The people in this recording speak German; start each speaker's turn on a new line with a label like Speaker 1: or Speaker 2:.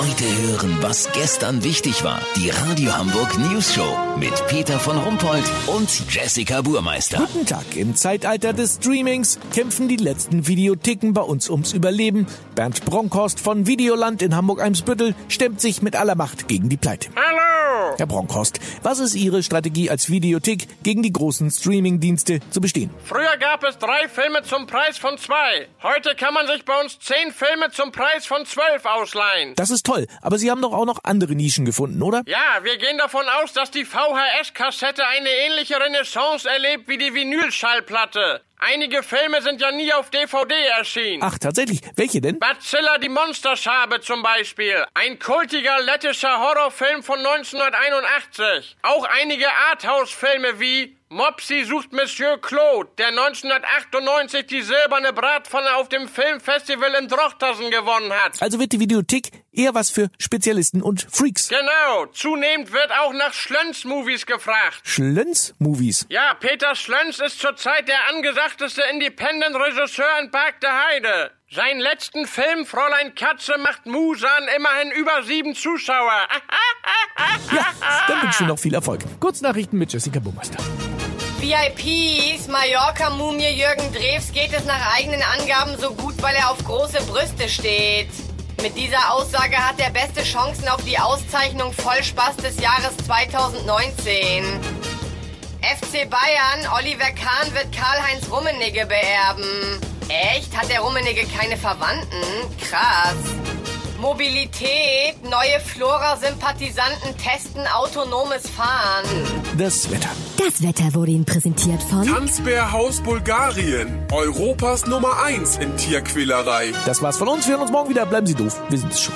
Speaker 1: Heute hören, was gestern wichtig war. Die Radio Hamburg News Show mit Peter von Rumpold und Jessica Burmeister.
Speaker 2: Guten Tag. Im Zeitalter des Streamings kämpfen die letzten Videotheken bei uns ums Überleben. Bernd Bronkhorst von Videoland in Hamburg-Eimsbüttel stemmt sich mit aller Macht gegen die Pleite.
Speaker 3: Hallo!
Speaker 2: Herr Bronkhorst, was ist Ihre Strategie als Videothek gegen die großen Streaming-Dienste zu bestehen?
Speaker 3: Früher gab es drei Filme zum Preis von zwei. Heute kann man sich bei uns zehn Filme zum Preis von zwölf ausleihen.
Speaker 2: Das ist toll, aber Sie haben doch auch noch andere Nischen gefunden, oder?
Speaker 3: Ja, wir gehen davon aus, dass die VHS-Kassette eine ähnliche Renaissance erlebt wie die Vinylschallplatte. Einige Filme sind ja nie auf DVD erschienen.
Speaker 2: Ach, tatsächlich. Welche denn?
Speaker 3: Badzilla die Monsterschabe zum Beispiel. Ein kultiger lettischer Horrorfilm von 1981. Auch einige Arthouse-Filme wie Mopsy sucht Monsieur Claude, der 1998 die silberne Bratpfanne auf dem Filmfestival in Drochtersen gewonnen hat.
Speaker 2: Also wird die Videothek eher was für Spezialisten und Freaks.
Speaker 3: Genau, zunehmend wird auch nach Schlönz-Movies gefragt.
Speaker 2: Schlönz-Movies?
Speaker 3: Ja, Peter Schlönz ist zurzeit der angesagteste Independent-Regisseur in Park der Heide. Seinen letzten Film, Fräulein Katze, macht Musan immerhin über sieben Zuschauer.
Speaker 2: Ja, dann wünschen wir noch viel Erfolg. Kurznachrichten mit Jessica Burmeister.
Speaker 4: VIPs, Mallorca-Mumie Jürgen Drews geht es nach eigenen Angaben so gut, weil er auf große Brüste steht. Mit dieser Aussage hat er beste Chancen auf die Auszeichnung Vollspaß des Jahres 2019. FC Bayern, Oliver Kahn wird Karl-Heinz Rummenigge beerben. Echt? Hat der Rummenigge keine Verwandten? Krass. Mobilität, neue Flora-Sympathisanten testen autonomes Fahren.
Speaker 2: Das Wetter.
Speaker 5: Das Wetter wurde Ihnen präsentiert von
Speaker 6: Tanzbärhaus Bulgarien. Europas Nummer 1 in Tierquälerei.
Speaker 2: Das war's von uns. Wir hören uns morgen wieder. Bleiben Sie doof. Wir sind es schon.